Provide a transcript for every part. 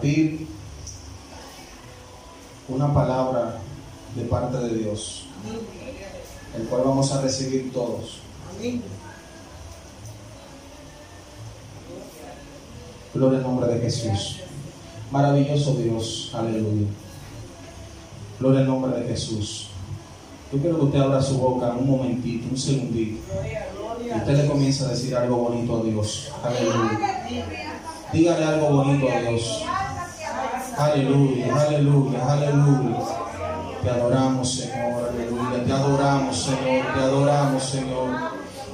compartir una palabra de parte de Dios, el cual vamos a recibir todos. Gloria al nombre de Jesús. Maravilloso Dios, aleluya. Gloria al nombre de Jesús. Yo quiero que usted abra su boca un momentito, un segundito. Usted le comienza a decir algo bonito a Dios. Aleluya. Dígale algo bonito a Dios. Aleluya, aleluya, aleluya. Te adoramos, Señor, aleluya. Te adoramos, Señor, te adoramos, Señor.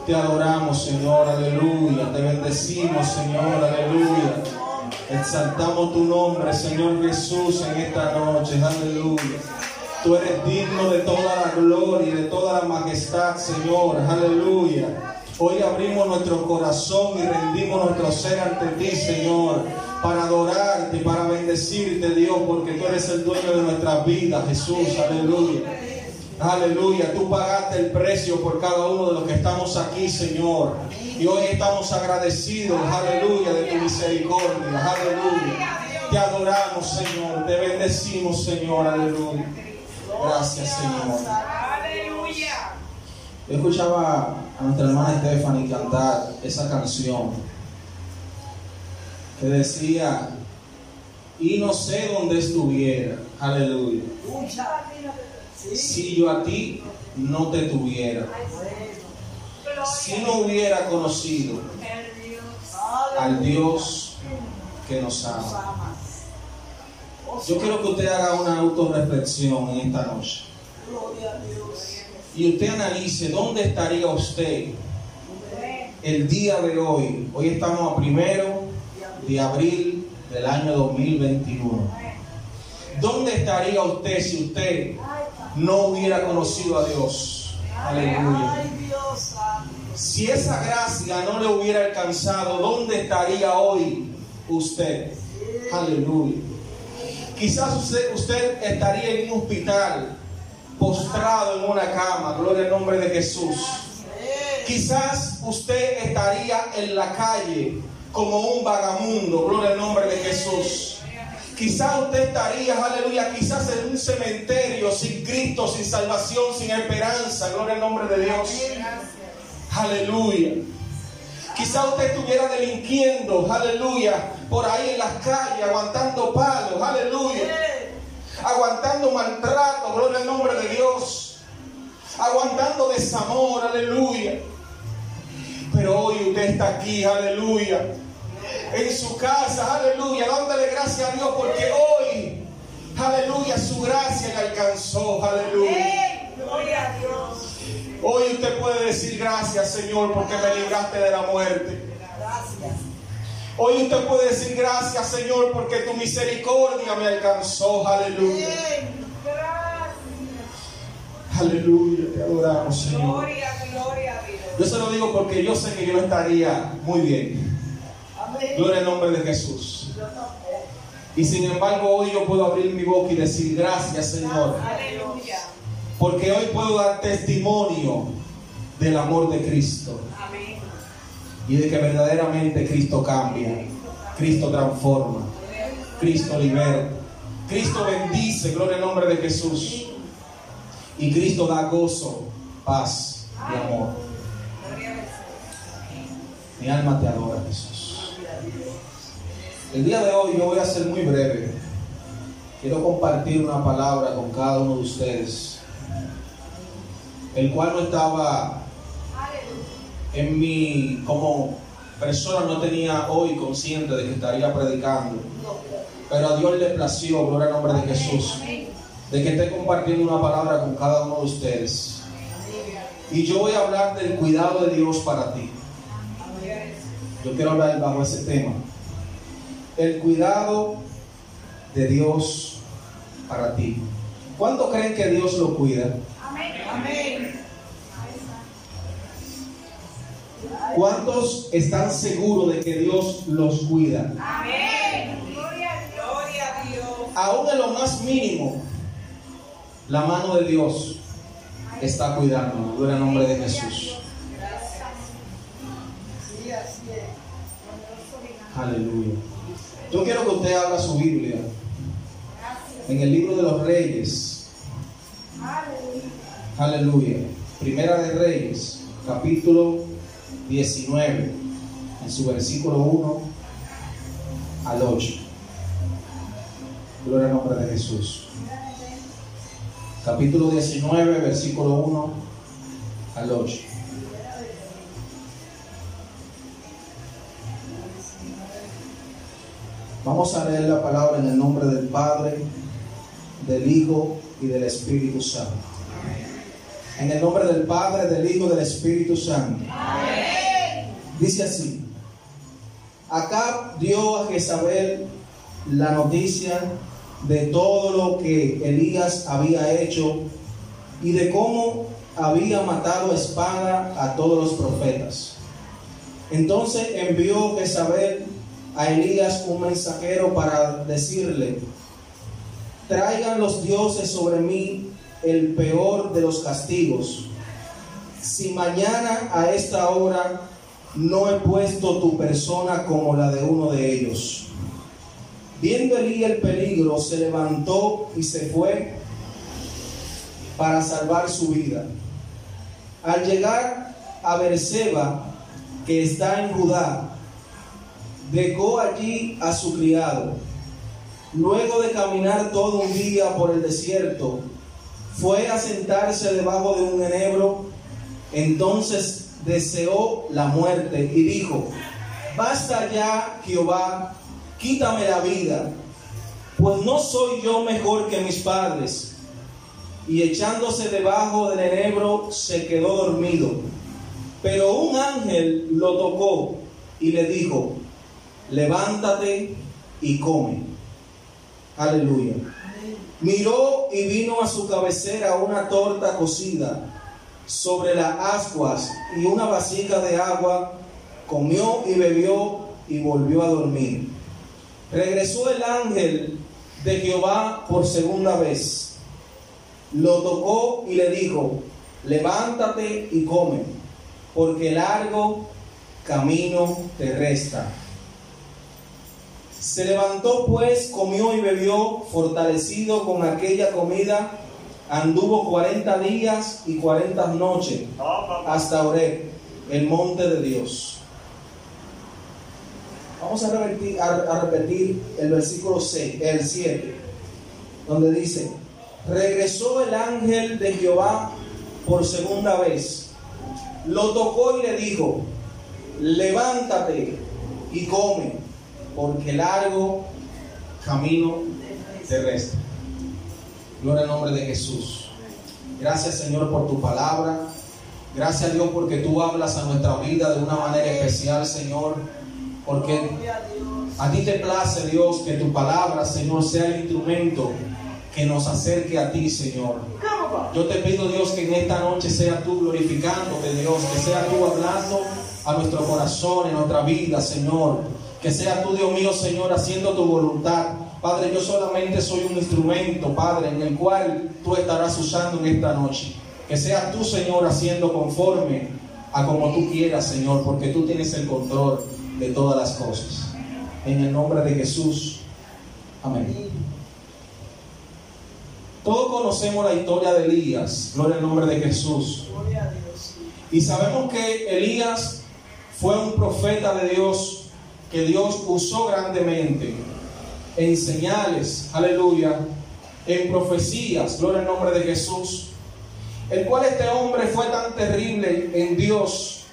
Te adoramos, Señor, aleluya. Te bendecimos, Señor, aleluya. Exaltamos tu nombre, Señor Jesús, en esta noche, aleluya. Tú eres digno de toda la gloria y de toda la majestad, Señor, aleluya. Hoy abrimos nuestro corazón y rendimos nuestro ser ante ti, Señor, para adorarte, para bendecirte, Dios, porque tú eres el dueño de nuestras vidas, Jesús, aleluya. Aleluya, tú pagaste el precio por cada uno de los que estamos aquí, Señor. Y hoy estamos agradecidos, aleluya, de tu misericordia, aleluya. Te adoramos, Señor, te bendecimos, Señor, aleluya. Gracias, Señor. Aleluya. Yo escuchaba a nuestra hermana Stephanie cantar esa canción que decía, y no sé dónde estuviera, aleluya, si yo a ti no te tuviera, si no hubiera conocido al Dios que nos ama. Yo quiero que usted haga una autorreflexión en esta noche y usted analice dónde estaría usted el día de hoy. Hoy estamos a primero de abril del año 2021. ¿Dónde estaría usted si usted no hubiera conocido a Dios? Aleluya. Si esa gracia no le hubiera alcanzado, ¿dónde estaría hoy usted? Aleluya. Quizás usted, usted estaría en un hospital, postrado en una cama, gloria al nombre de Jesús. Quizás usted estaría en la calle como un vagamundo, gloria al nombre de Jesús. Quizás usted estaría, aleluya, quizás en un cementerio sin Cristo, sin salvación, sin esperanza, gloria al nombre de Dios. Aleluya. Quizás usted estuviera delinquiendo, aleluya, por ahí en las calles, aguantando palos, aleluya. Aguantando maltrato, gloria al nombre de Dios. Aguantando desamor, aleluya. Hoy usted está aquí, aleluya. En su casa, aleluya. Dándole gracias a Dios porque hoy, aleluya, su gracia le alcanzó, aleluya. Gloria a Dios. Hoy usted puede decir gracias, Señor, porque me libraste de la muerte. Gracias. Hoy usted puede decir gracias, Señor, porque tu misericordia me alcanzó. Aleluya. Bien. Aleluya. Te adoramos, Señor. Gloria, gloria a Dios. Yo se lo digo porque yo sé que yo estaría muy bien. Gloria al nombre de Jesús. Y sin embargo, hoy yo puedo abrir mi boca y decir gracias, Señor. Porque hoy puedo dar testimonio del amor de Cristo. Y de que verdaderamente Cristo cambia. Cristo transforma. Cristo libera. Cristo bendice, gloria al nombre de Jesús. Y Cristo da gozo, paz y amor. Mi alma te adora, Jesús. El día de hoy yo voy a ser muy breve. Quiero compartir una palabra con cada uno de ustedes, el cual no estaba en mi, como persona no tenía hoy consciente de que estaría predicando. Pero a Dios le plació, gloria al nombre de Jesús, de que esté compartiendo una palabra con cada uno de ustedes. Y yo voy a hablar del cuidado de Dios para ti. Yo quiero hablar bajo ese tema. El cuidado de Dios para ti. ¿Cuánto creen que Dios lo cuida? Amén. ¿Cuántos están seguros de que Dios los cuida? Amén. Gloria, a Dios. Aún en lo más mínimo, la mano de Dios está cuidándonos. Gloria al nombre de Jesús. Aleluya. Yo quiero que usted abra su Biblia en el libro de los Reyes. Aleluya. Primera de Reyes, capítulo 19, en su versículo 1 al 8. Gloria al nombre de Jesús. Capítulo 19, versículo 1 al 8. Vamos a leer la palabra en el nombre del Padre, del Hijo y del Espíritu Santo. En el nombre del Padre, del Hijo y del Espíritu Santo. Dice así. Acá dio a Jezabel la noticia de todo lo que Elías había hecho y de cómo había matado a espada a todos los profetas. Entonces envió Jezabel a Elías un mensajero para decirle, traigan los dioses sobre mí el peor de los castigos. Si mañana a esta hora no he puesto tu persona como la de uno de ellos. Viendo Elías el peligro, se levantó y se fue para salvar su vida. Al llegar a Berseba, que está en Judá, dejó allí a su criado. Luego de caminar todo un día por el desierto, fue a sentarse debajo de un enebro. Entonces deseó la muerte y dijo, basta ya, Jehová, quítame la vida, pues no soy yo mejor que mis padres. Y echándose debajo del enebro, se quedó dormido. Pero un ángel lo tocó y le dijo, levántate y come. Aleluya. Miró y vino a su cabecera una torta cocida sobre las ascuas y una vasija de agua, comió y bebió y volvió a dormir. Regresó el ángel de Jehová por segunda vez. Lo tocó y le dijo, levántate y come, porque largo camino te resta. Se levantó pues, comió y bebió, fortalecido con aquella comida, anduvo cuarenta días y cuarenta noches hasta Oreb, el monte de Dios. Vamos a repetir, a, repetir el versículo 6, el 7, donde dice, regresó el ángel de Jehová por segunda vez, lo tocó y le dijo, levántate y come, porque largo camino te resta. Gloria al nombre de Jesús. Gracias Señor por tu palabra. Gracias Dios porque tú hablas a nuestra vida de una manera especial, Señor. Porque a ti te place, Dios, que tu palabra, Señor, sea el instrumento que nos acerque a ti, Señor. Yo te pido, Dios, que en esta noche sea tú glorificándote, Dios, que sea tú hablando a nuestro corazón, en nuestra vida, Señor. Que sea tú, Dios mío, Señor, haciendo tu voluntad. Padre, yo solamente soy un instrumento, Padre, en el cual tú estarás usando en esta noche. Que sea tú, Señor, haciendo conforme a como tú quieras, Señor, porque tú tienes el control de todas las cosas. En el nombre de Jesús. Amén. Todos conocemos la historia de Elías, gloria al nombre de Jesús. Gloria a Dios. Y sabemos que Elías fue un profeta de Dios que Dios usó grandemente en señales, aleluya, en profecías, gloria al nombre de Jesús. El cual este hombre fue tan terrible en Dios,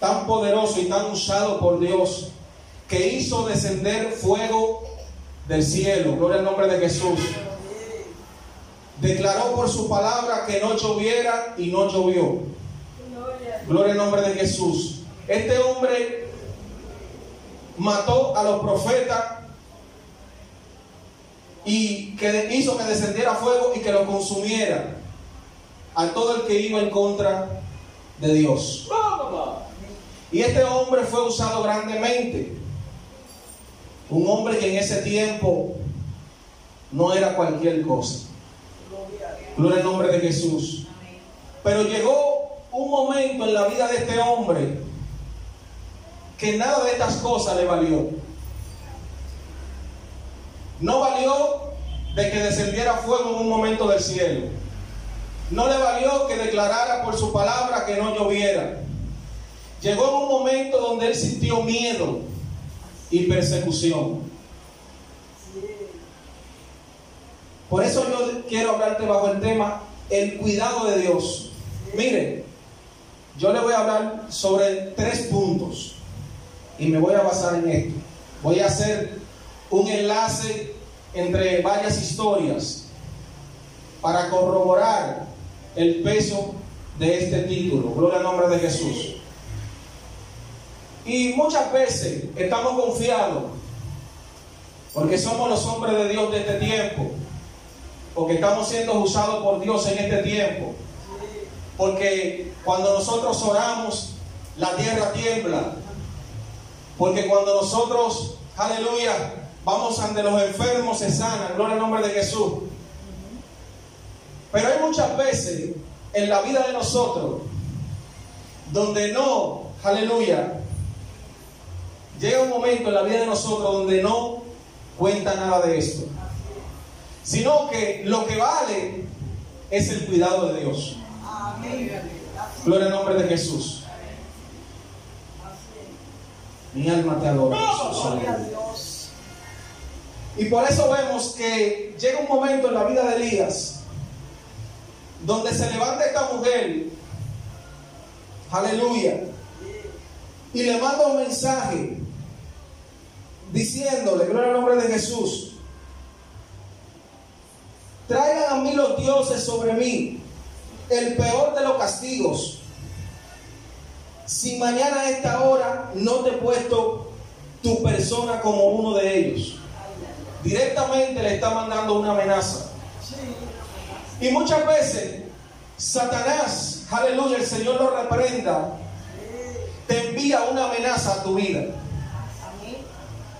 tan poderoso y tan usado por Dios, que hizo descender fuego del cielo, gloria al nombre de Jesús. Declaró por su palabra que no lloviera y no llovió. Gloria al nombre de Jesús. Este hombre mató a los profetas y que hizo que descendiera fuego y que lo consumiera a todo el que iba en contra de Dios. Y este hombre fue usado grandemente. Un hombre que en ese tiempo no era cualquier cosa. Gloria al nombre de Jesús. Pero llegó un momento en la vida de este hombre que nada de estas cosas le valió. No valió de que descendiera fuego en un momento del cielo. No le valió que declarara por su palabra que no lloviera. Llegó en un momento donde él sintió miedo y persecución. Por eso yo quiero hablarte bajo el tema el cuidado de Dios. Mire, yo le voy a hablar sobre tres puntos y me voy a basar en esto. Voy a hacer un enlace entre varias historias para corroborar el peso de este título. Gloria al nombre de Jesús. Y muchas veces estamos confiados porque somos los hombres de Dios de este tiempo, porque estamos siendo usados por Dios en este tiempo, porque cuando nosotros oramos, la tierra tiembla, porque cuando nosotros, aleluya, vamos ante los enfermos, se sanan, gloria al nombre de Jesús. Pero hay muchas veces en la vida de nosotros donde no, aleluya, llega un momento en la vida de nosotros donde no cuenta nada de esto, sino que lo que vale es el cuidado de Dios. Gloria al nombre de Jesús. Mi alma te adora. Jesús. Y por eso vemos que llega un momento en la vida de Elías donde se levanta esta mujer, aleluya, y le manda un mensaje diciéndole, gloria al nombre de Jesús, traigan a mí los dioses sobre mí, el peor de los castigos. Si mañana a esta hora no te he puesto tu persona como uno de ellos. Directamente le está mandando una amenaza. Y muchas veces Satanás, aleluya, el Señor lo reprenda, te envía una amenaza a tu vida.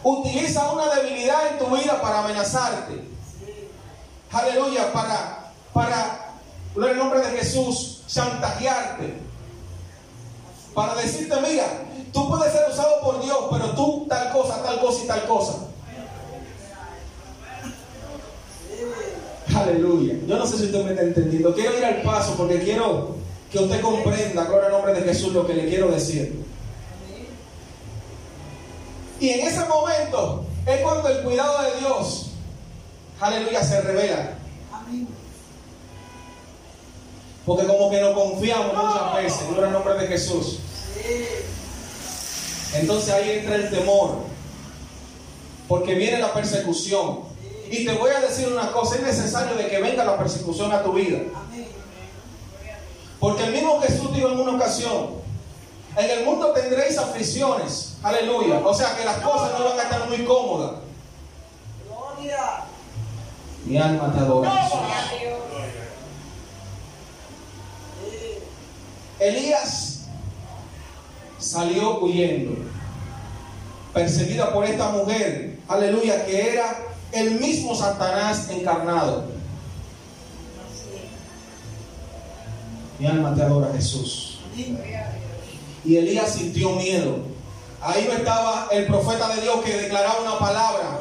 Utiliza una debilidad en tu vida para amenazarte. Aleluya, para, para, en el nombre de Jesús, chantajearte. Para decirte, mira, tú puedes ser usado por Dios, pero tú tal cosa, tal cosa y tal cosa. Aleluya. Yo no sé si usted me está entendiendo. Quiero ir al paso porque quiero que usted comprenda, gloria al nombre de Jesús, lo que le quiero decir. Y en ese momento es cuando el cuidado de Dios, aleluya, se revela. Porque como que no confiamos muchas veces, gloria al nombre de Jesús. Entonces ahí entra el temor. Porque viene la persecución. Y te voy a decir una cosa, es necesario de que venga la persecución a tu vida. Porque el mismo Jesús dijo en una ocasión, en el mundo tendréis aflicciones, aleluya. O sea que las cosas no van a estar muy cómodas. Mi alma te adora. Elías salió huyendo, perseguida por esta mujer, aleluya, que era el mismo Satanás encarnado. Mi alma te adora Jesús. Y Elías sintió miedo. Ahí no estaba el profeta de Dios que declaraba una palabra.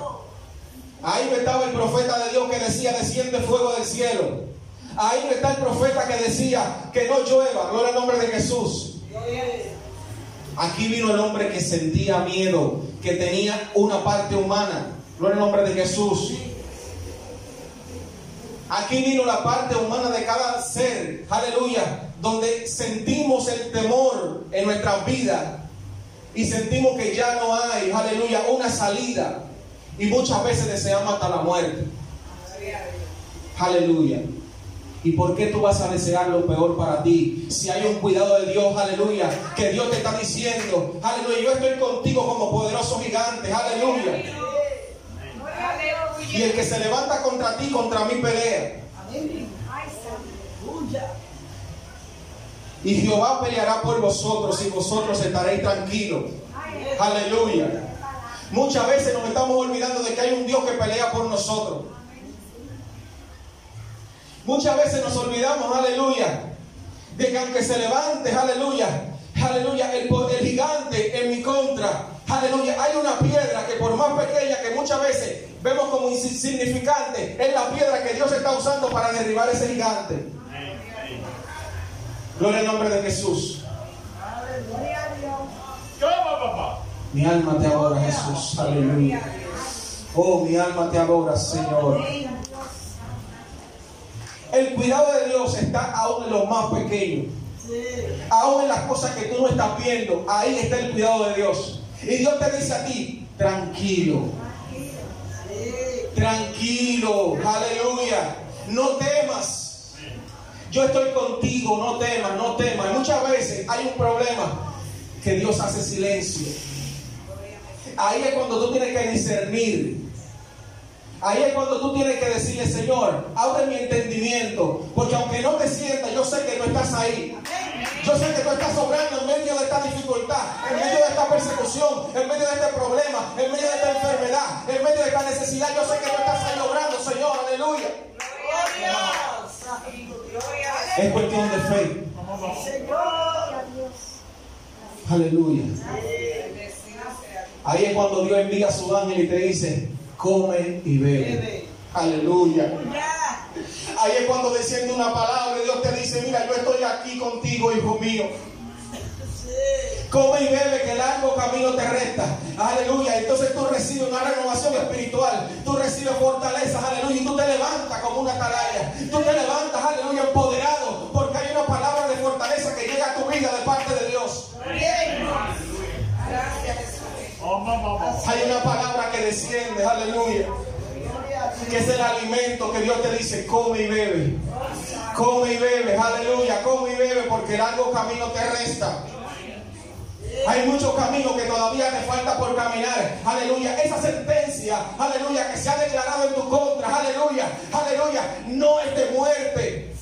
Ahí no estaba el profeta de Dios que decía, desciende fuego del cielo. Ahí está el profeta que decía que no llueva. Gloria al nombre de Jesús. Aquí vino el hombre que sentía miedo, que tenía una parte humana. Gloria al nombre de Jesús. Aquí vino la parte humana de cada ser. Aleluya. Donde sentimos el temor en nuestras vidas. Y sentimos que ya no hay, aleluya, una salida. Y muchas veces deseamos hasta la muerte. Aleluya. ¿Y por qué tú vas a desear lo peor para ti? Si hay un cuidado de Dios, aleluya, que Dios te está diciendo, aleluya, yo estoy contigo como poderoso gigante, aleluya. Y el que se levanta contra ti, contra mí pelea. Y Jehová peleará por vosotros y vosotros estaréis tranquilos. Aleluya. Muchas veces nos estamos olvidando de que hay un Dios que pelea por nosotros. Muchas veces nos olvidamos, aleluya, de que aunque se levante, aleluya, aleluya, el, el gigante en mi contra, aleluya, hay una piedra que por más pequeña que muchas veces vemos como insignificante, es la piedra que Dios está usando para derribar ese gigante. Gloria al nombre de Jesús. Mi alma te adora, Jesús. Aleluya. Oh, mi alma te adora, Señor. El cuidado de Dios está aún en lo más pequeño. Aún en las cosas que tú no estás viendo, ahí está el cuidado de Dios. Y Dios te dice a ti, tranquilo. Tranquilo. Aleluya. No temas. Yo estoy contigo, no temas, no temas. Muchas veces hay un problema que Dios hace silencio. Ahí es cuando tú tienes que discernir. Ahí es cuando tú tienes que decirle, Señor, abre mi entendimiento. Porque aunque no te sientas, yo sé que no estás ahí. Yo sé que tú estás obrando en medio de esta dificultad, en medio de esta persecución, en medio de este problema, en medio de esta enfermedad, en medio de esta necesidad. Yo sé que tú estás ahí obrando, Señor. Aleluya. Es cuestión de fe. Aleluya. Ahí es cuando Dios envía a su ángel y te dice, come y bebe. Aleluya. Ahí es cuando desciende una palabra y Dios te dice, mira, yo estoy aquí contigo, hijo mío. Come y bebe que largo camino te resta. Aleluya. Entonces tú recibes una renovación espiritual. Tú recibes fortaleza. Aleluya. Y tú te levantas como una atalaya. Tú te levantas, aleluya, empoderado. Hay una palabra que desciende, aleluya. Que es el alimento que Dios te dice, come y bebe. Come y bebe, aleluya, come y bebe porque largo camino te resta. Hay muchos caminos que todavía te falta por caminar. Aleluya. Esa sentencia, aleluya, que se ha declarado en tu contra. Aleluya. Aleluya. No es de muerte.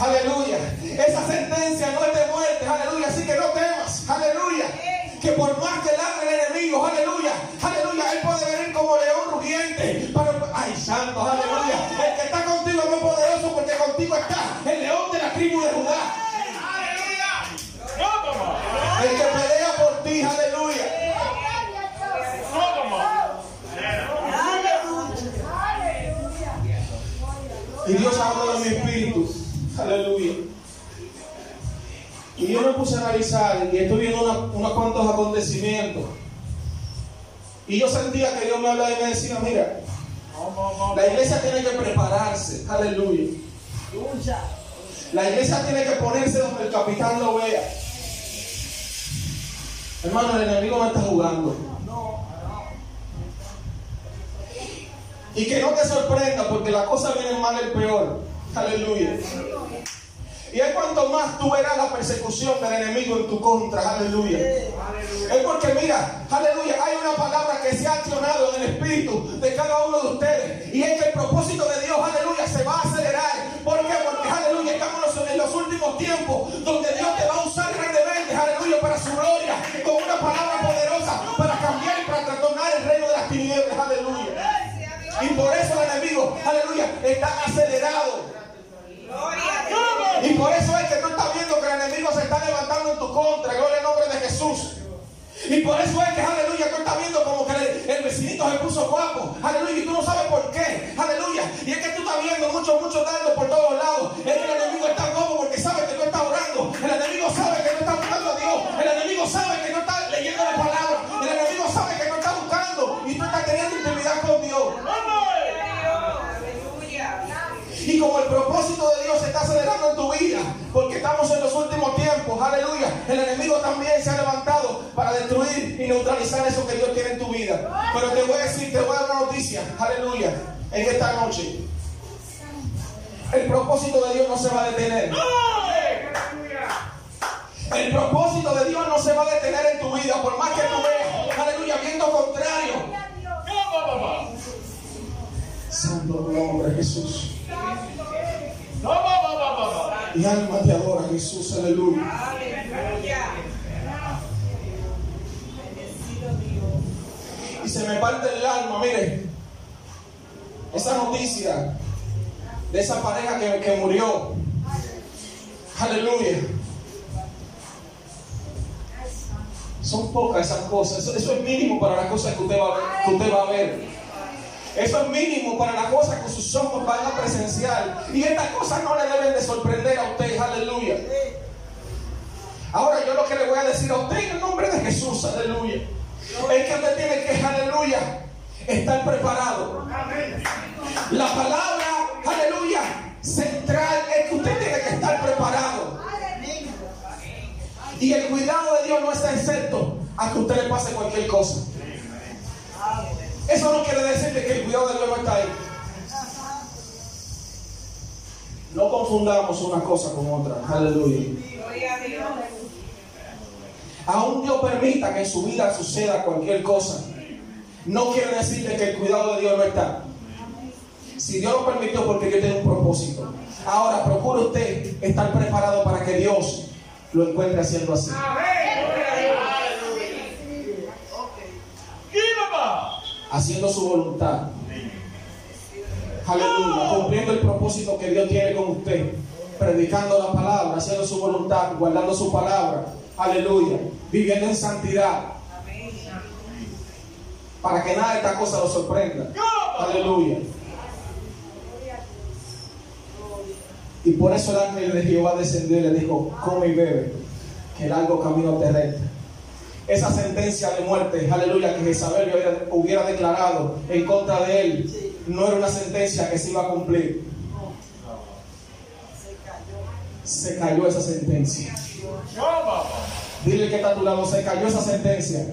Aleluya. Esa sentencia no es de muerte. Aleluya. Así que no temas. Aleluya. Que por más que ladre el enemigo, aleluya, aleluya, él puede venir como león rugiente. Pero, ay, santo, aleluya. El que está contigo es muy poderoso porque contigo está el león de la tribu de Judá. El que pelea por ti, aleluya. Y Dios habló de mi espíritu. Aleluya. Yo me puse a analizar y estoy viendo unos cuantos acontecimientos. Y yo sentía que Dios me hablaba y me decía, mira, la iglesia tiene que prepararse. Aleluya. La iglesia tiene que ponerse donde el capitán lo vea. Hermano, el enemigo no está jugando. Y que no te sorprenda porque la cosa viene mal el peor. Aleluya. Y es cuanto más tú verás la persecución del enemigo en tu contra, aleluya. Es porque mira, aleluya, hay una palabra que se ha accionado en el espíritu de cada uno de ustedes. Y es que el propósito de Dios, aleluya, se va a acelerar. ¿Por qué? Porque, aleluya, estamos en los últimos tiempos donde Dios te va a usar grandemente, aleluya, para su gloria, con una palabra poderosa para cambiar y para trastornar el reino de las tinieblas, aleluya. Y por eso el enemigo, aleluya, está acelerado. Por eso es que tú estás viendo que el enemigo se está levantando en tu contra. Gloria al nombre de Jesús. Y por eso es que, aleluya, tú estás viendo como que el, vecinito se puso guapo. Aleluya, y tú no sabes por qué. Aleluya. Y es que tú estás viendo muchos, muchos dardos por todos lados. Que el enemigo está guapo porque sabe que tú estás orando. El enemigo sabe que no está buscando a Dios. El enemigo sabe que no está leyendo la palabra. Y como el propósito de Dios se está acelerando en tu vida, porque estamos en los últimos tiempos, aleluya, el enemigo también se ha levantado para destruir y neutralizar eso que Dios tiene en tu vida. Pero te voy a decir, te voy a dar una noticia, aleluya, en esta noche. El propósito de Dios no se va a detener. El propósito de Dios no se va a detener en tu vida, por más que tú veas, aleluya, viendo contrario. Santo nombre Jesús. Mi alma te adora, Jesús, aleluya. Y se me parte el alma, mire, esa noticia de esa pareja que, que murió. Aleluya. Son pocas esas cosas. Eso, eso es mínimo para las cosas que usted, va, que usted va a ver. Eso es mínimo para las cosas que sus ojos van a presenciar. Y estas cosas no le deben de sorprender a usted. Aleluya. Ahora yo lo que le voy a decir a usted en el nombre de Jesús. Aleluya. Es que usted tiene que, aleluya, estar preparado. La palabra, aleluya, central es que usted tiene que estar preparado. Y el cuidado de Dios no está excepto a que usted le pase cualquier cosa. Eso no quiere decir que el cuidado de Dios no está ahí. No confundamos una cosa con otra. Aleluya. Aún Dios permita que en su vida suceda cualquier cosa. No quiere decirle que el cuidado de Dios no está. Si Dios lo permitió, porque Dios tiene un propósito. Ahora, procure usted estar preparado para que Dios lo encuentre haciendo así. Haciendo su voluntad. Aleluya. Cumpliendo el propósito que Dios tiene con usted. Predicando la palabra, haciendo su voluntad, guardando su palabra. Aleluya. Viviendo en santidad. Para que nada de esta cosa lo sorprenda. Aleluya. Y por eso el ángel de Jehová descendió y le dijo, come y bebe, que el largo camino te resta. Esa sentencia de muerte, aleluya, que Jezabel hubiera, hubiera declarado en contra de él, no era una sentencia que se iba a cumplir. Se cayó esa sentencia. Dile que está a tu lado, se cayó esa sentencia.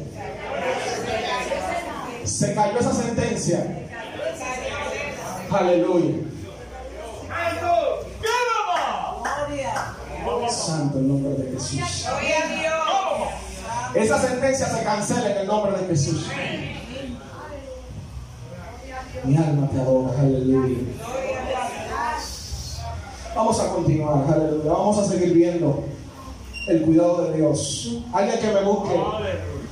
Se cayó esa sentencia. Aleluya. Santo el nombre de Jesús. Esa sentencia se cancela en el nombre de Jesús. Mi alma te adora, aleluya. Vamos a continuar, aleluya. Vamos a seguir viendo el cuidado de Dios. Alguien que me busque.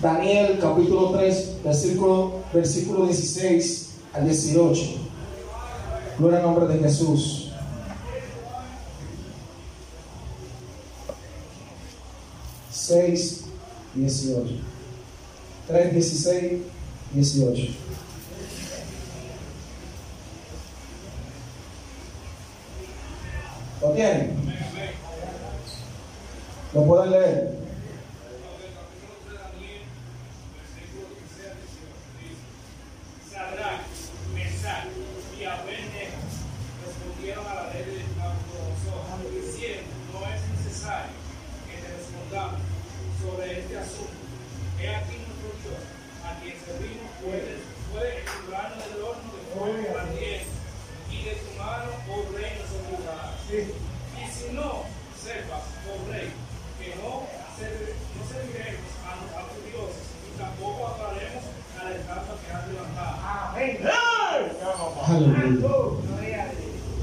Daniel capítulo 3, versículo, versículo 16 al 18. Gloria al nombre de Jesús. 6, 18. 3, 16, 18. ¿Lo tienen? ¿Lo pueden leer?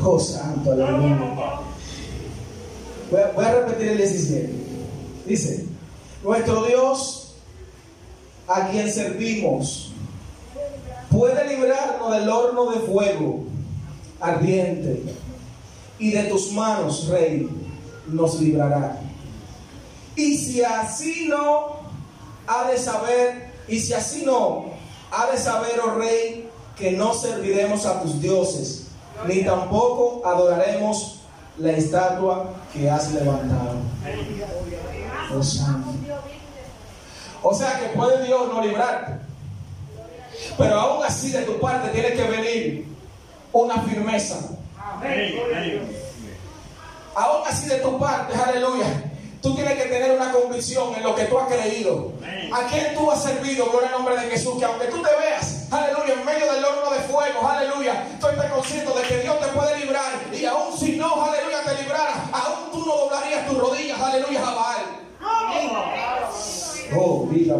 Oh, santo, aleluya. Voy a, voy a repetir el 17. Dice, nuestro Dios, a quien servimos, puede librarnos del horno de fuego ardiente, y de tus manos, Rey, nos librará. Y si así no, ha de saber, y si así no, ha de saber, oh Rey, que no serviremos a tus dioses, ni tampoco adoraremos la estatua que has levantado. Oh, santo. O sea que puede Dios no librarte. Pero aún así de tu parte tiene que venir una firmeza. Aún así de tu parte, aleluya. Tú tienes que tener una convicción en lo que tú has creído. ¿A quién tú has servido? Gloria al nombre de Jesús. Que aunque tú te veas, aleluya, en medio del horno de fuego, aleluya, tú estés consciente de que Dios te puede librar. Y aún si no, aleluya, te librara, aún tú no doblarías tus rodillas, aleluya, a Baal. Oh, vida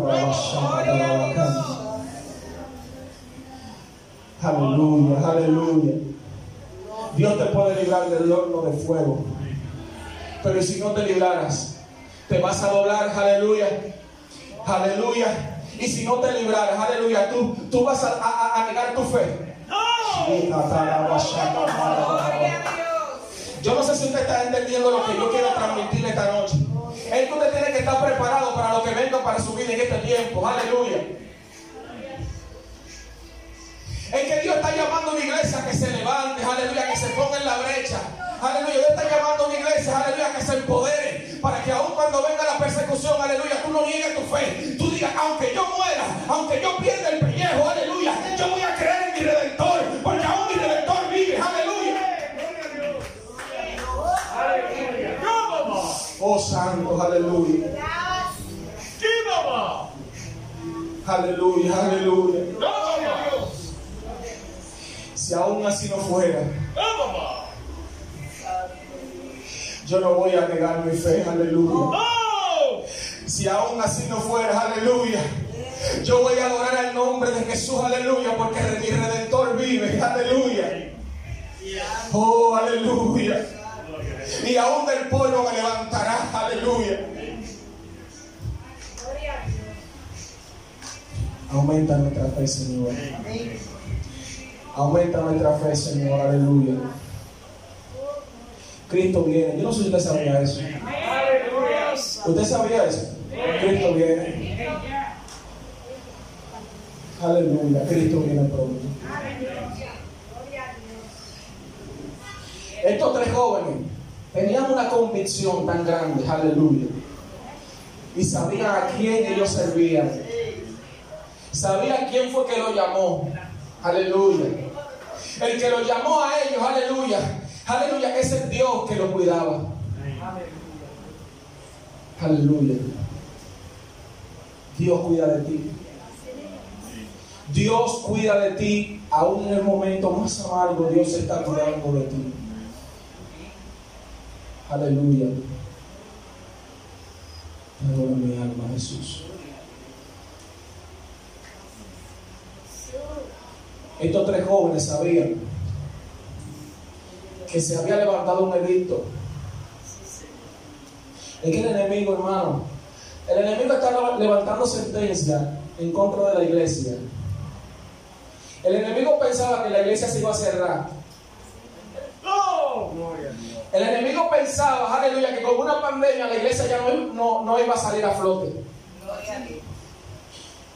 Aleluya, aleluya. Dios te puede librar del horno de fuego. Pero ¿y si no te libraras? Te vas a doblar, aleluya. Aleluya. Y si no te libraras, aleluya, tú, tú vas a, a, a negar tu fe. Yo no sé si usted está entendiendo lo que yo quiero transmitirle esta noche. Es que usted tiene que estar preparado para lo que venga para su vida en este tiempo. Aleluya. Es que Dios está llamando a una iglesia que se levante, aleluya, que se ponga en la brecha. Aleluya, Dios está llamando a una iglesia, aleluya, que se empodere para que aun cuando venga la persecución, aleluya, tú no niegues tu fe. Tú digas, aunque yo pierda el pellejo, aleluya, yo voy a creer en mi redentor, porque aún mi redentor vive, aleluya. Oh santo, aleluya. Aleluya, aleluya. Si aún así no fuera, yo no voy a negar mi fe, aleluya. Si aún así no fuera, aleluya. Yo voy a adorar el nombre de Jesús, aleluya, porque mi redentor vive, aleluya. Oh, aleluya. Y aún del polvo me levantará, aleluya. Aumenta nuestra fe, Señor. Aumenta nuestra fe, Señor, aleluya. Cristo viene. Yo no sé si usted sabía eso. ¿Usted sabía eso? Cristo viene. Aleluya. Cristo viene pronto. Estos tres jóvenes tenían una convicción tan grande, aleluya. Y sabían a quién ellos servían. Sabían quién fue que lo llamó. Aleluya. El que lo llamó a ellos, aleluya. Aleluya, es el Dios que lo cuidaba. Aleluya. Dios cuida de ti. Dios cuida de ti, aún en el momento más amargo, Dios está cuidando de ti. Aleluya. Adora mi alma, Jesús. Estos tres jóvenes sabían que se había levantado un edicto. Es que el enemigo, hermano, el enemigo está levantando sentencia en contra de la iglesia. El enemigo pensaba que la iglesia se iba a cerrar. El enemigo pensaba, aleluya, que con una pandemia la iglesia ya no, no, iba a salir a flote.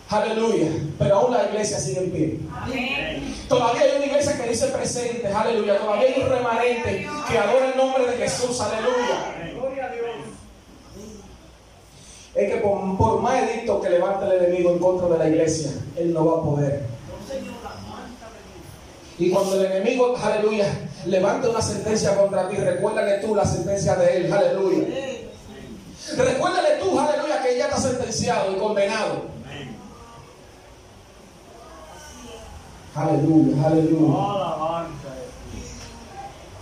Aleluya. Pero aún la iglesia sigue en pie. Todavía hay una iglesia que dice presente. Aleluya. Todavía hay un remanente que adora el nombre de Jesús. Aleluya. Es que por, por más edicto que levante el enemigo en contra de la iglesia, él no va a poder. Y cuando el enemigo, aleluya, levante una sentencia contra ti, recuérdale tú la sentencia de él, aleluya. Recuérdale tú, aleluya, que ya está sentenciado y condenado. Aleluya, aleluya.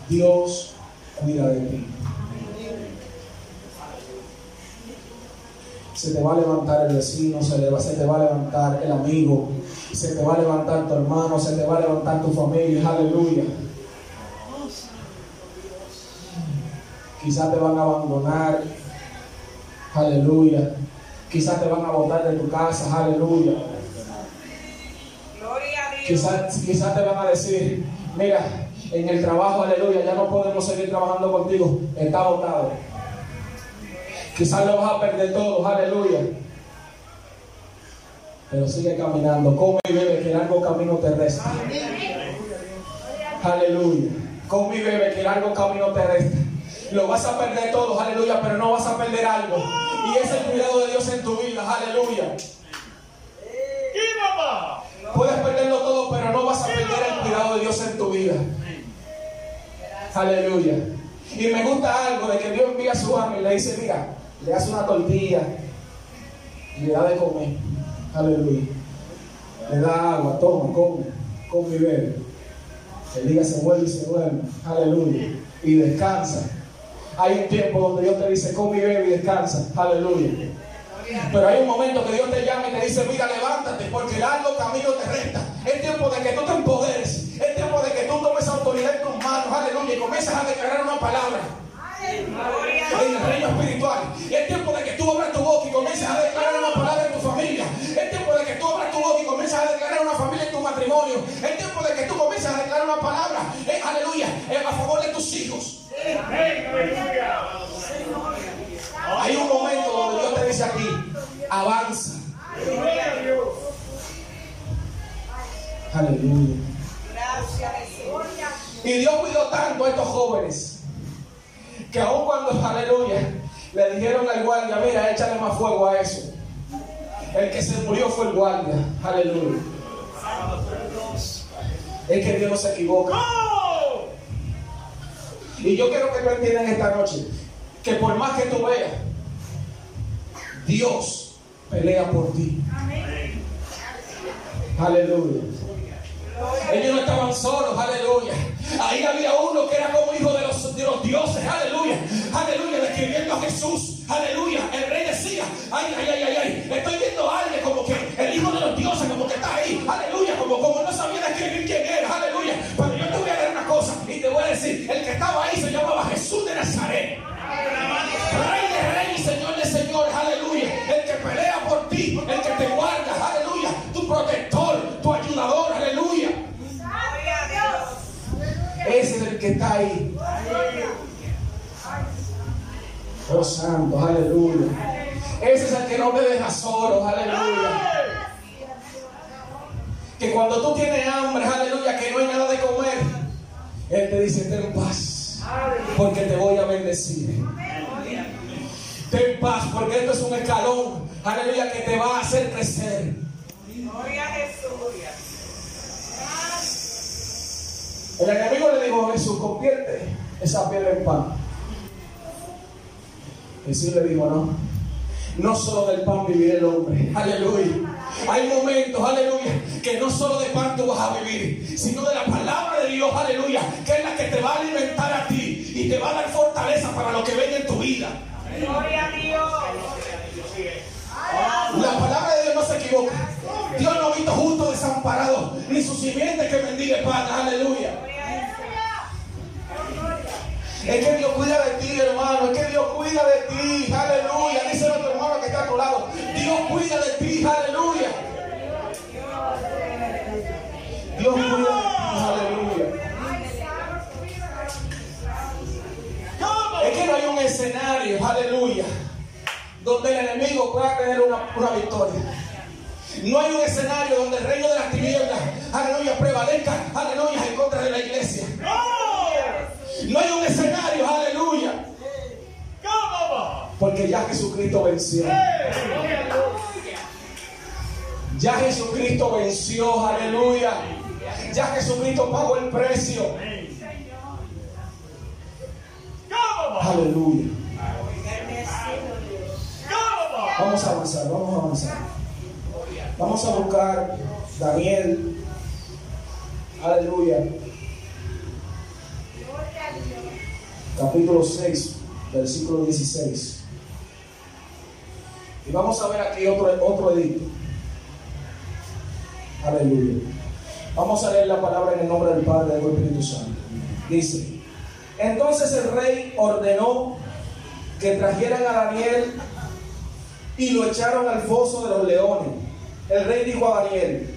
Dios cuida de ti. Se te va a levantar el vecino, se te va a levantar el amigo, se te va a levantar tu hermano, se te va a levantar tu familia, aleluya. Quizás te van a abandonar, aleluya. Quizás te van a botar de tu casa, aleluya. Quizás, quizás te van a decir, mira, en el trabajo, aleluya, ya no podemos seguir trabajando contigo, está botado. Quizás lo vas a perder todo, aleluya. Pero sigue caminando, come y bebe, que largo camino terrestre. Aleluya. Come y bebe, que largo camino terrestre. Lo vas a perder todo, aleluya, pero no vas a perder algo. Y es el cuidado de Dios en tu vida, aleluya. Puedes perderlo todo, pero no vas a perder el cuidado de Dios en tu vida. Aleluya. Y me gusta algo de que Dios envía a su ángel y le dice, mira, le hace una tortilla y le da de comer. Aleluya. Le da agua, toma, come, come y bebe. El día se vuelve y se duerme. Aleluya. Y descansa. Hay un tiempo donde Dios te dice, come y bebe y descansa. Aleluya. Pero hay un momento que Dios te llama y te dice, mira, levántate, porque largo camino te resta. Es tiempo de que tú te empoderes. Es tiempo de que tú tomes autoridad en tus manos. Aleluya. Y comienzas a declarar una palabra. en el reino espiritual. Es tiempo de que tú abras tu boca y comiences a declarar una palabra matrimonio. Es tiempo de que tú comiences a declarar una palabra, eh, aleluya, eh, a favor de tus hijos. Hay un momento donde Dios te dice aquí, avanza. Aleluya. Y Dios cuidó tanto a estos jóvenes que aun cuando, aleluya, le dijeron al guardia, mira, échale más fuego a eso. El que se murió fue el guardia. Aleluya. Es que Dios no se equivoca. Y yo quiero que tú entiendas esta noche que por más que tú veas, Dios pelea por ti. Aleluya. Ellos no estaban solos, aleluya. Ahí había uno que era como hijo de los, de los dioses, aleluya. Aleluya, describiendo a Jesús. Aleluya. El rey decía, ay, ay, ay, ay, ay. Estoy viendo a alguien como está ahí. Oh santo, aleluya. Ese es el que no te deja solo, aleluya. Que cuando tú tienes hambre, aleluya, que no hay nada de comer, Él te dice, ten paz, porque te voy a bendecir. Ten paz, porque esto es un escalón, aleluya, que te va a hacer crecer. Gloria Jesús. El enemigo le dijo a Jesús, convierte esa piedra en pan. Jesús le dijo, no, no solo del pan vivirá el hombre, aleluya. Hay momentos, aleluya, que no solo de pan tú vas a vivir, sino de la palabra de Dios, aleluya, que es la que te va a alimentar a ti y te va a dar fortaleza para lo que venga en tu vida. Gloria a Dios. La palabra de Dios no se equivoca. Simiente que bendiga pan, aleluya. Es que Dios cuida de ti, hermano. Es que Dios cuida de ti. Aleluya. Díselo a tu hermano que está a tu lado. Dios cuida de ti. Aleluya. Dios cuida de ti. Aleluya. Es que no hay un escenario. Aleluya. Donde el enemigo pueda tener una, una victoria. No hay un escenario donde el reino de las tinieblas, aleluya, prevalezca, aleluya, en contra de la iglesia. No hay un escenario, aleluya. Porque ya Jesucristo venció. Ya Jesucristo venció, aleluya. Ya Jesucristo pagó el precio. Aleluya. Vamos a avanzar, vamos a avanzar. Vamos a buscar Daniel. Aleluya. Capítulo 6, versículo 16. Y vamos a ver aquí otro, otro edicto. Aleluya. Vamos a leer la palabra en el nombre del Padre del Espíritu Santo. Dice, entonces el rey ordenó que trajeran a Daniel y lo echaron al foso de los leones. El rey dijo a Daniel,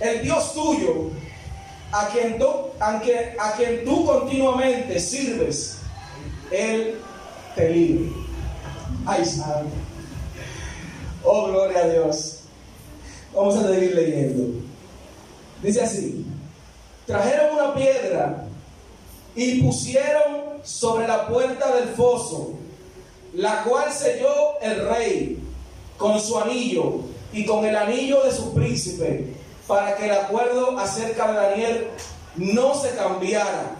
el Dios tuyo, a quien tú, a quien, tú continuamente sirves, Él te libre. Ay, santo. Oh, gloria a Dios. Vamos a seguir leyendo. Dice así, trajeron una piedra y pusieron sobre la puerta del foso, la cual selló el rey con su anillo y con el anillo de su príncipe, para que el acuerdo acerca de Daniel no se cambiara.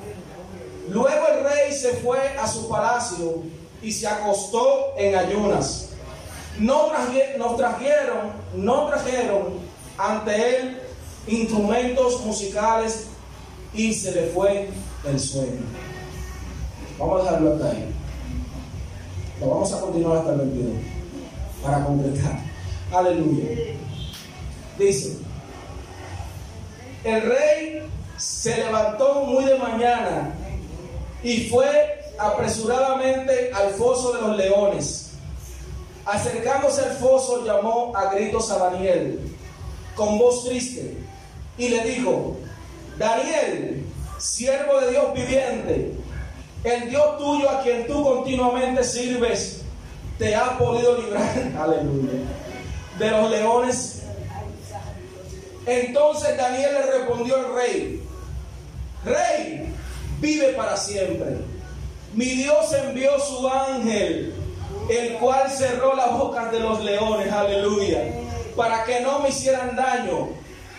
Luego el rey se fue a su palacio y se acostó en ayunas. No nos trajeron, no trajeron ante él instrumentos musicales y se le fue el sueño. Vamos a dejarlo hasta ahí. Lo vamos a continuar hasta el 22 para completar. Aleluya. Dice, el rey se levantó muy de mañana y fue apresuradamente al foso de los leones. Acercándose al foso, llamó a gritos a Daniel con voz triste y le dijo, Daniel, siervo de Dios viviente, el Dios tuyo a quien tú continuamente sirves, te ha podido librar, aleluya, de los leones. Entonces Daniel le respondió al rey, rey, vive para siempre. Mi Dios envió su ángel, el cual cerró las bocas de los leones, aleluya, para que no me hicieran daño,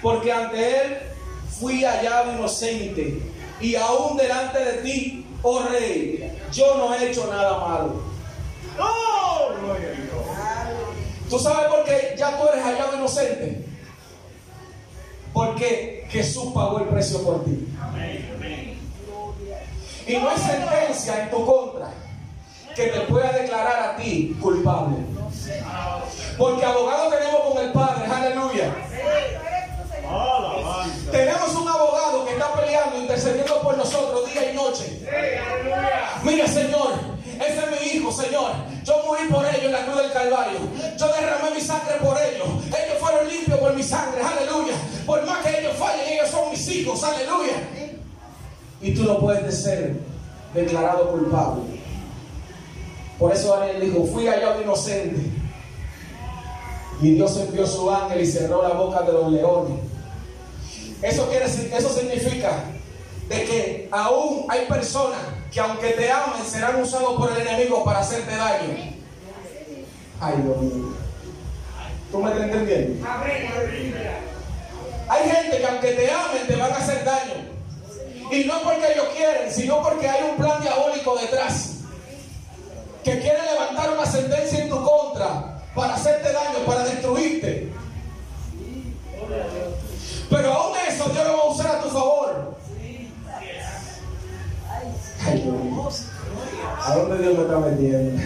porque ante él fui hallado inocente, y aún delante de ti, oh rey, yo no he hecho nada malo. ¿Tú sabes por qué ya tú eres hallado inocente? Porque Jesús pagó el precio por ti. Y no hay sentencia en tu contra que te pueda declarar a ti culpable. Porque abogado tenemos con el Padre, aleluya. Tenemos un abogado que está peleando, intercediendo por nosotros día y noche. Mira, Señor, ese es mi hijo, Señor. Yo morí por ellos en la cruz del Calvario. Yo derramé mi sangre por ellos. Ellos fueron limpios por mi sangre, aleluya. Por más que ellos fallen, ellos son mis hijos, aleluya. Y tú no puedes ser declarado culpable. Por eso Daniel dijo, fui hallado inocente. Y Dios envió su ángel y cerró la boca de los leones. Eso quiere eso significa de que aún hay personas que aunque te amen serán usados por el enemigo para hacerte daño. Ay, Dios mío. ¿Tú me estás entendiendo? Hay gente que aunque te amen te van a hacer daño. Y no porque ellos quieren, sino porque hay un plan diabólico detrás. Que quiere levantar una sentencia en tu contra para hacerte daño, para destruirte. Pero aún eso Dios lo va a usar a tu favor. Ay, Dios. ¿A dónde Dios me está metiendo?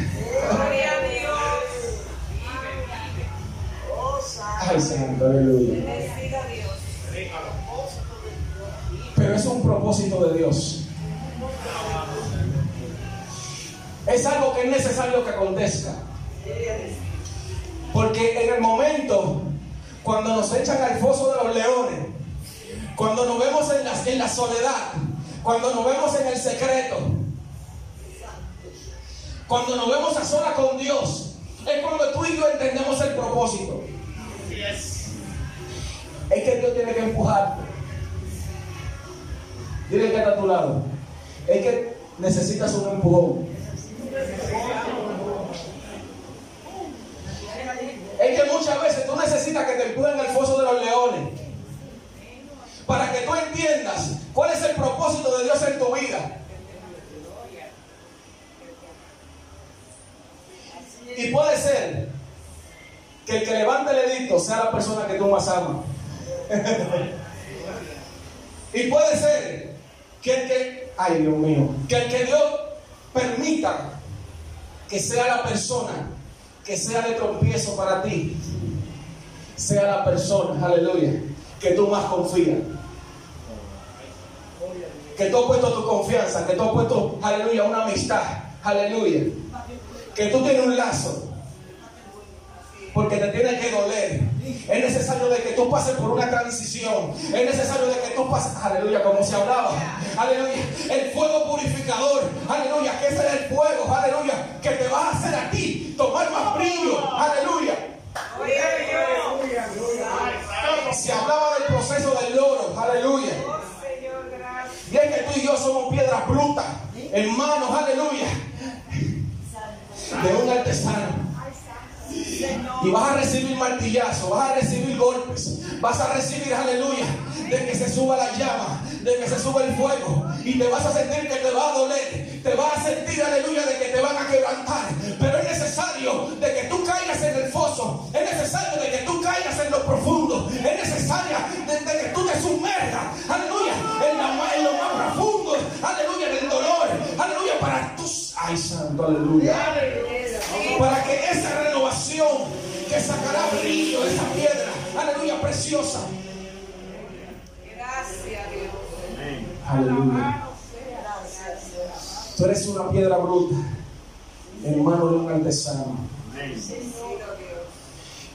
Gloria a Dios. Ay, Santo, aleluya. Pero es un propósito de Dios. Es algo que es necesario que acontezca. Porque en el momento, cuando nos echan al foso de los leones, cuando nos vemos en la, en la soledad, cuando nos vemos en el secreto, cuando nos vemos a sola con Dios, es cuando tú y yo entendemos el propósito. Es que Dios tiene que empujarte. Dile que está a tu lado. Es que necesitas un empujón. Es que muchas veces tú necesitas que te empujen al foso de los leones. Para que tú entiendas cuál es el propósito de Dios en tu vida. Y puede ser que el que levante el edicto sea la persona que tú más amas. y puede ser que el que, ay Dios mío, que el que Dios permita que sea la persona que sea de tropiezo para ti, sea la persona, aleluya, que tú más confías. Que tú has puesto tu confianza, que tú has puesto, aleluya, una amistad, aleluya. Que tú tienes un lazo, porque te tiene que doler. Es necesario de que tú pases por una transición. Es necesario de que tú pases, aleluya, como se hablaba. Aleluya, el fuego purificador. Aleluya, que ese es el fuego, aleluya, vas a recibir, aleluya, de que se suba la llama, de que se suba el fuego. Y te vas a sentir que te va a doler, te vas a sentir, aleluya, de que te van a quebrantar. Pero es necesario de que tú caigas en el foso, es necesario de que tú caigas en lo profundo, es necesario de, de que tú te sumergas, aleluya, en, la ma- en lo más profundo, aleluya, en el dolor, aleluya, para tus, ay santo, aleluya para que esa renovación que sacará brillo de esa piedra, aleluya, preciosa. Gracias, Dios. Aleluya. Tú eres una piedra bruta en mano de un artesano.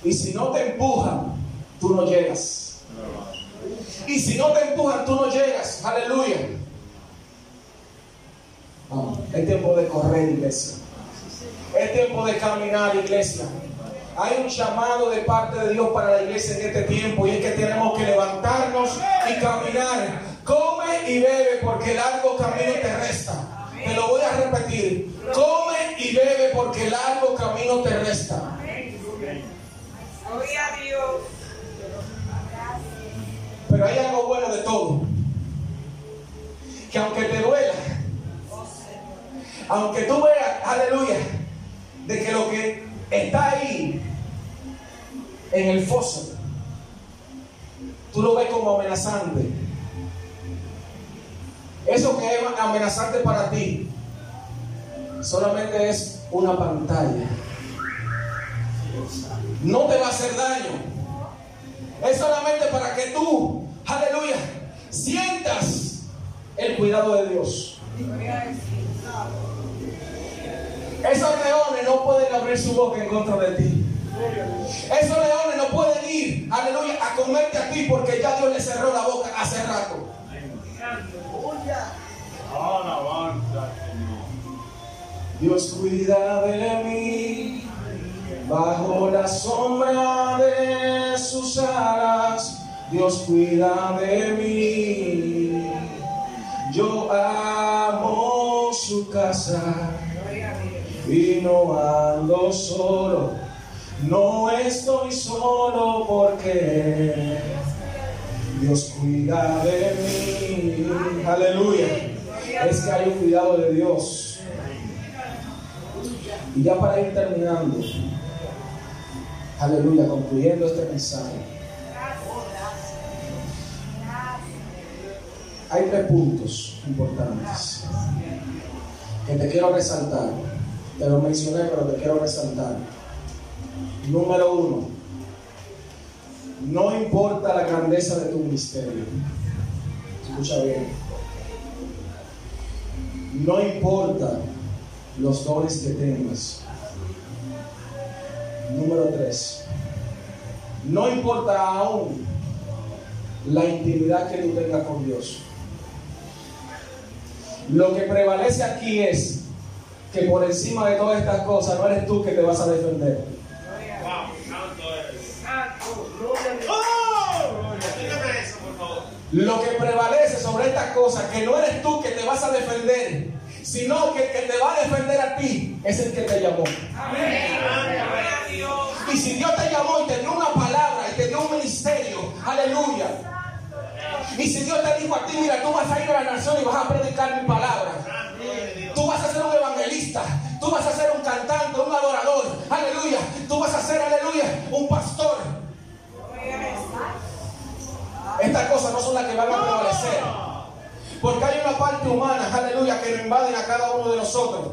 Y si no te empujan, tú no llegas. Y si no te empujan, tú no llegas. Aleluya. Vamos, es tiempo de correr, iglesia. Es tiempo de caminar, iglesia. Hay un llamado de parte de Dios para la iglesia en este tiempo y es que tenemos que levantarnos y caminar. Come y bebe porque largo camino te resta. Te lo voy a repetir. Come y bebe porque largo camino te resta. Gloria a Dios. Pero hay algo bueno de todo. Que aunque te duela, aunque tú veas, aleluya, de que lo que está ahí en el foso, tú lo ves como amenazante. Eso que es amenazante para ti, solamente es una pantalla. No te va a hacer daño. Es solamente para que tú, aleluya, sientas el cuidado de Dios. Esos leones no pueden abrir su boca en contra de ti. Esos leones no pueden ir, aleluya, a comerte a ti porque ya Dios le cerró la boca hace rato. Dios cuida de mí bajo la sombra de sus alas. Dios cuida de mí. Yo amo su casa y no ando solo. No estoy solo porque Dios cuida de mí. Aleluya. Es que hay un cuidado de Dios. Y ya para ir terminando, aleluya, concluyendo este mensaje, hay tres puntos importantes que te quiero resaltar. Te lo mencioné, pero te quiero resaltar. Número uno, no importa la grandeza de tu ministerio. Escucha bien. No importa los dones que tengas. Número tres. No importa aún la intimidad que tú tengas con Dios. Lo que prevalece aquí es que por encima de todas estas cosas no eres tú que te vas a defender. Lo que prevalece sobre estas cosas, que no eres tú que te vas a defender, sino que el que te va a defender a ti es el que te llamó. Amén. Y si Dios te llamó y te dio una palabra y te dio un ministerio, aleluya. Y si Dios te dijo a ti, mira, tú vas a ir a la nación y vas a predicar mi palabra. Tú vas a ser un evangelista, tú vas a ser un cantante, un adorador, aleluya. Tú vas a ser, aleluya, un pastor. Estas cosas no son las que van a prevalecer. Porque hay una parte humana, aleluya, que nos invaden a cada uno de nosotros.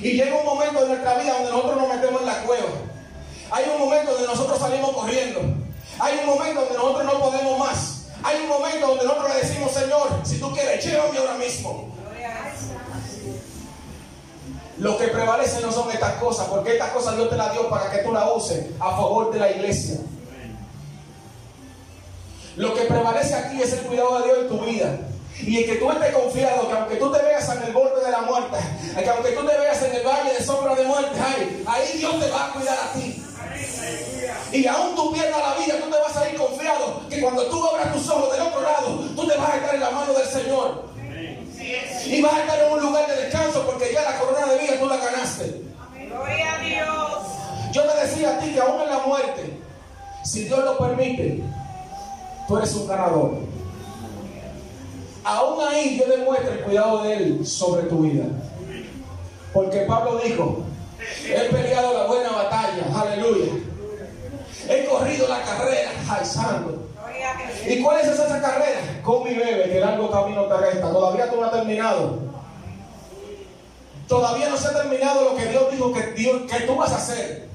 Y llega un momento de nuestra vida donde nosotros nos metemos en la cueva. Hay un momento donde nosotros salimos corriendo. Hay un momento donde nosotros no podemos más. Hay un momento donde nosotros le decimos, Señor, si tú quieres, llévame ahora mismo. Lo que prevalece no son estas cosas, porque estas cosas Dios te las dio para que tú las uses a favor de la iglesia. Lo que prevalece aquí es el cuidado de Dios en tu vida. Y el que tú estés confiado que aunque tú te veas en el borde de la muerte, que aunque tú te veas en el valle de sombra de muerte, ahí Dios te va a cuidar a ti. Y aún tú pierdas la vida, tú te vas a ir confiado que cuando tú abras tus ojos del otro lado, tú te vas a estar en la mano del Señor. Y vas a estar en un lugar de descanso porque ya la corona de vida tú la ganaste. Gloria a Dios. Yo te decía a ti que aún en la muerte, si Dios lo permite, tú eres un ganador. Aún ahí Dios demuestra el cuidado de Él sobre tu vida. Porque Pablo dijo, he peleado la buena batalla, aleluya. He corrido la carrera, ay santo. Gloria a Dios. ¿Y cuál es esa carrera? Con mi bebé, que largo camino te resta. Todavía tú no has terminado. Todavía no se ha terminado lo que Dios dijo que, Dios, que tú vas a hacer.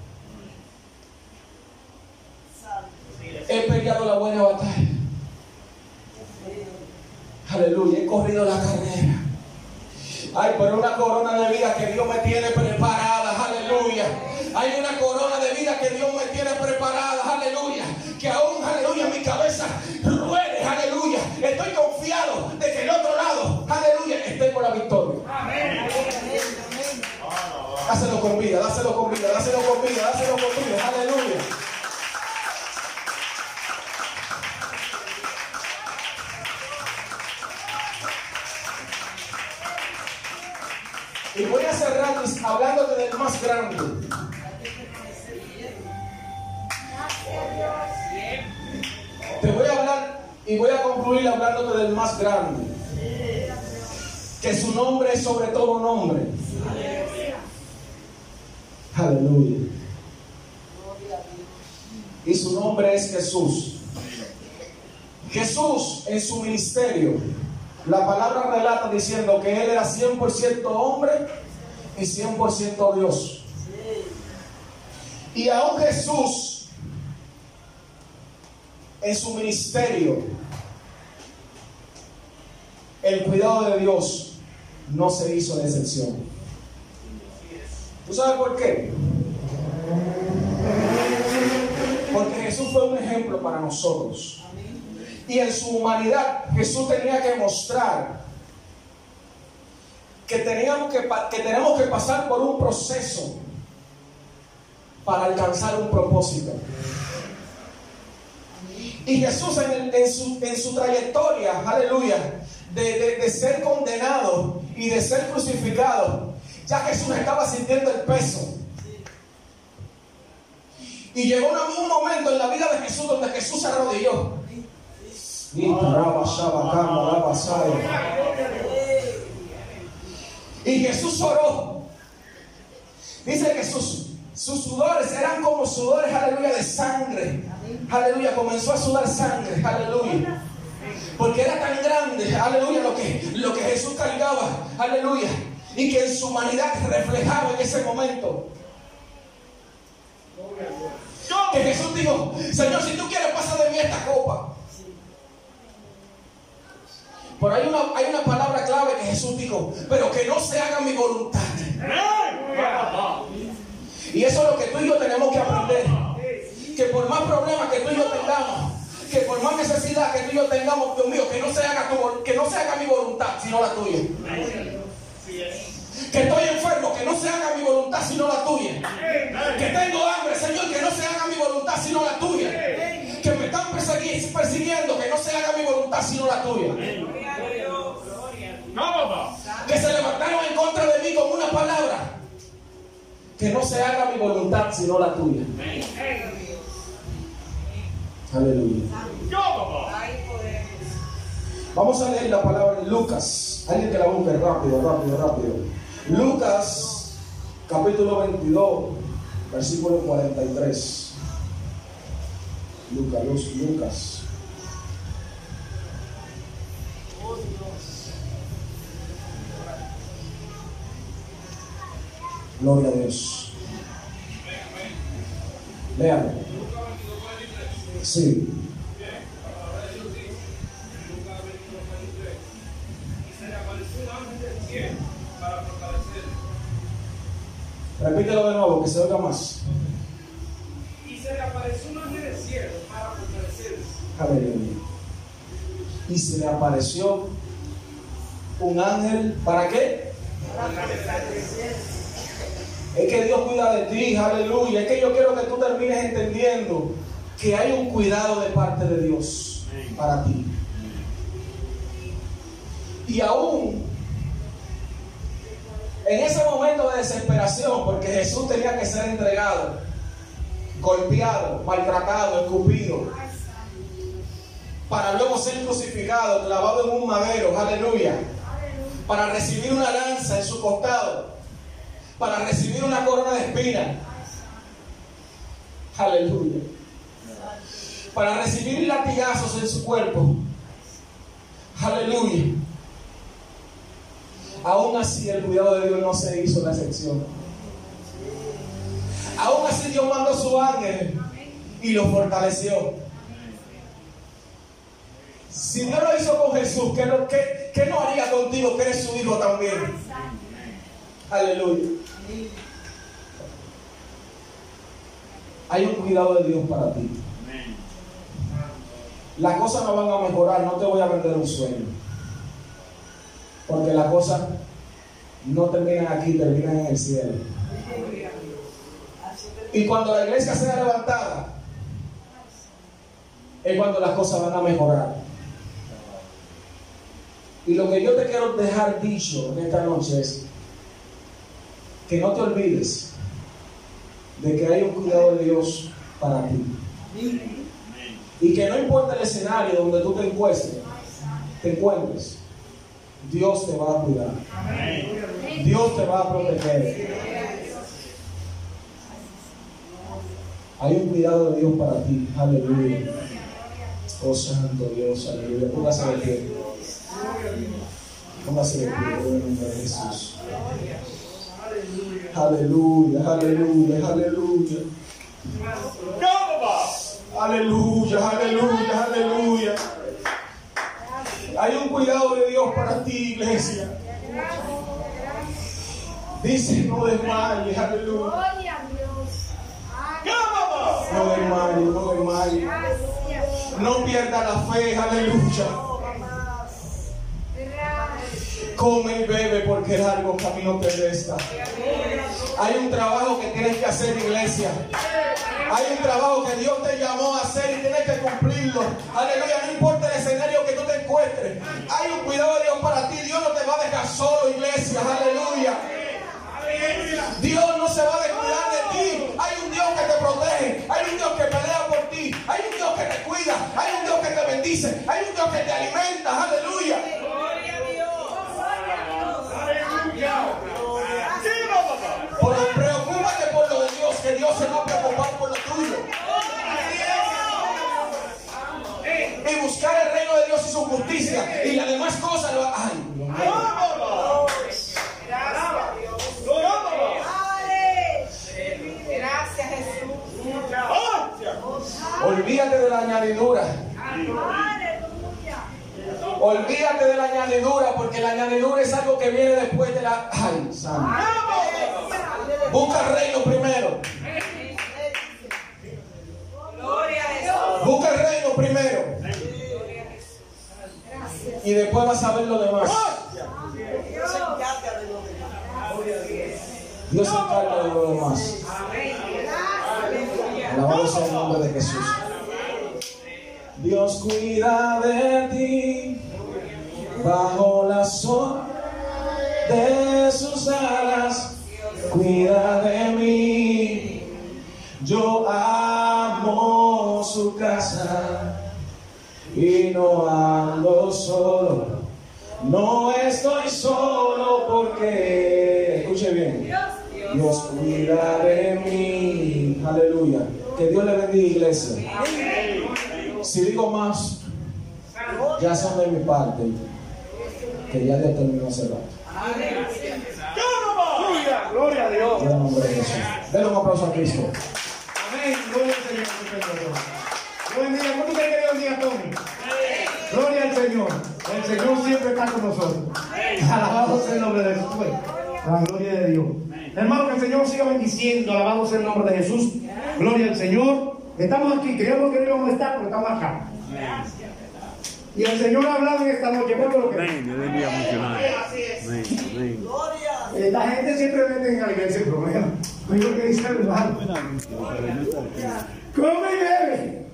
He peleado la buena batalla. Aleluya, he corrido la carrera. Ay, pero una corona de vida que Dios me tiene preparada, aleluya. Hay una corona de vida que Dios me tiene preparada, aleluya. Que aún, aleluya, mi cabeza ruede, aleluya. Estoy confiado de que el otro lado, aleluya, esté con la victoria. Dáselo con vida, dáselo con vida, dáselo con vida, dáselo con vida, aleluya. Y voy a cerrar hablándote del más grande. Te voy a hablar y voy a concluir hablándote del más grande. Que su nombre es sobre todo nombre. Aleluya. Y su nombre es Jesús. Jesús en su ministerio, la palabra relata diciendo que él era 100% hombre y 100% Dios. Y aún Jesús en su ministerio, el cuidado de Dios no se hizo de excepción. ¿Tú sabes por qué? Porque Jesús fue un ejemplo para nosotros. Y en su humanidad Jesús tenía que mostrar que, teníamos que, que tenemos que pasar por un proceso para alcanzar un propósito. Y Jesús en, en, su, en su, trayectoria, aleluya, de, de, de ser condenado y de ser crucificado, ya Jesús estaba sintiendo el peso. Y llegó un momento en la vida de Jesús donde Jesús se arrodilló. Y Jesús oró. Dice que sus, sudores eran como sudores, aleluya, de sangre. Aleluya, comenzó a sudar sangre, aleluya. Porque era tan grande, aleluya, lo que, lo que Jesús cargaba, aleluya. Y que en su humanidad reflejaba en ese momento. Que Jesús dijo, Señor, si tú quieres, pasa de mí esta copa. Pero hay una, hay una palabra clave que Jesús dijo, pero que no se haga mi voluntad. Y eso es lo que tú y yo tenemos que aprender. Que por más problemas que tú y yo tengamos, que por más necesidad que tú y yo tengamos, Dios mío, que no se haga, tu, que no se haga mi voluntad, sino la tuya. Que estoy enfermo, que no se haga mi voluntad, sino la tuya. Que tengo hambre, Señor, que no se haga mi voluntad, sino la tuya. Que me están persiguiendo, que no se haga mi voluntad, sino la tuya. Que se levantaron en contra de mí con una palabra. Que no se haga mi voluntad, sino la tuya. Aleluya. Vamos a leer la palabra en Lucas. Alguien que la busque rápido, rápido, rápido. Lucas, capítulo 22, versículo 43. Lucas, Lucas. Gloria a Dios. Léalo. Sí. Repítelo de nuevo, que se oiga más. Y se le apareció un ángel del cielo para fortalecerse. Aleluya. Y se le apareció un ángel, ¿para qué? Es que Dios cuida de ti, aleluya. Es que yo quiero que tú termines entendiendo que hay un cuidado de parte de Dios para ti. Y aún en ese momento de desesperación, porque Jesús tenía que ser entregado, golpeado, maltratado, escupido, para luego ser crucificado, clavado en un madero, aleluya, para recibir una lanza en su costado, para recibir una corona de espina, aleluya, para recibir latigazos en su cuerpo, aleluya. Aún así el cuidado de Dios no se hizo la excepción. Aún así Dios mandó su ángel y lo fortaleció. Si Dios lo hizo con Jesús, ¿qué, no, qué no haría contigo que eres su hijo también? Aleluya. Hay un cuidado de Dios para ti. Las cosas no van a mejorar, no te voy a vender un sueño. Porque las cosas no terminan aquí, terminan en el cielo. Y cuando la iglesia sea levantada, es cuando las cosas van a mejorar. Y lo que yo te quiero dejar dicho en esta noche es que no te olvides de que hay un cuidado de Dios para ti. Y que no importa el escenario donde tú te encuentres, te encuentres, Dios te va a cuidar. Dios te va a proteger. Hay un cuidado de Dios para ti. Aleluya. Oh Santo Dios, aleluya. Póngase de pie. Póngase de pie en el nombre de Jesús. Aleluya, aleluya, aleluya. Aleluya, aleluya, aleluya. Hay un cuidado de Dios para ti, iglesia. Dice, no desmayes, aleluya. No desmayes, no desmayes. No pierda la fe, aleluya. Come y bebe porque largo camino te resta. Hay un trabajo que tienes que hacer, iglesia. Hay un trabajo que Dios te llamó a hacer y tienes que cumplirlo. Aleluya, no importa el escenario que tú te encuentres. Hay un cuidado de Dios para ti. Dios no te va a dejar solo, iglesia. Aleluya. Dios no se va a descuidar de ti. Hay un Dios que te protege. Hay un Dios que pelea por ti. Hay un Dios que te cuida. Hay un Dios que te bendice. Hay un Dios que te alimenta. Aleluya. Por, preocúpate por lo de Dios, que Dios se va a preocupar por lo tuyo. Y buscar el reino de Dios y su justicia. Y las demás cosas. lo- Ay. Olvídate de la añadidura. Olvídate de la añadidura, porque la añadidura es algo que viene después de la. Ay, santo. Busca el reino primero. Gloria a Jesús. Busca el reino primero. Y después vas a ver lo demás. Dios se encarga de lo demás. Alabado sea el nombre de Jesús. Dios cuida de ti bajo la sombra de sus alas. Cuida de mí. Yo amo su casa y no ando solo. No estoy solo porque, escuche bien, Dios cuida de mí. Aleluya. Que Dios le bendiga, iglesia. Si digo más, ya son de mi parte. Que ya Dios terminó hace rato. Gloria a Dios. En el nombre de Jesús. Denle un aplauso a Cristo. Amén. Gloria al Señor. Buen día. ¿Cómo te querido el día, Tony? Gloria al Señor. El Señor siempre está con nosotros. Alabado sea el nombre de Jesús. Pues, La gloria de Dios. Hermano, que el Señor siga bendiciendo. Alabado sea el nombre de Jesús. Gloria al Señor. Estamos aquí. Creíamos que no íbamos a estar, pero estamos acá. Y el Señor ha hablado en esta noche. Bueno, lo que La gente siempre vende en la iglesia el problema. Oye lo que dice el hermano. Come y bebe.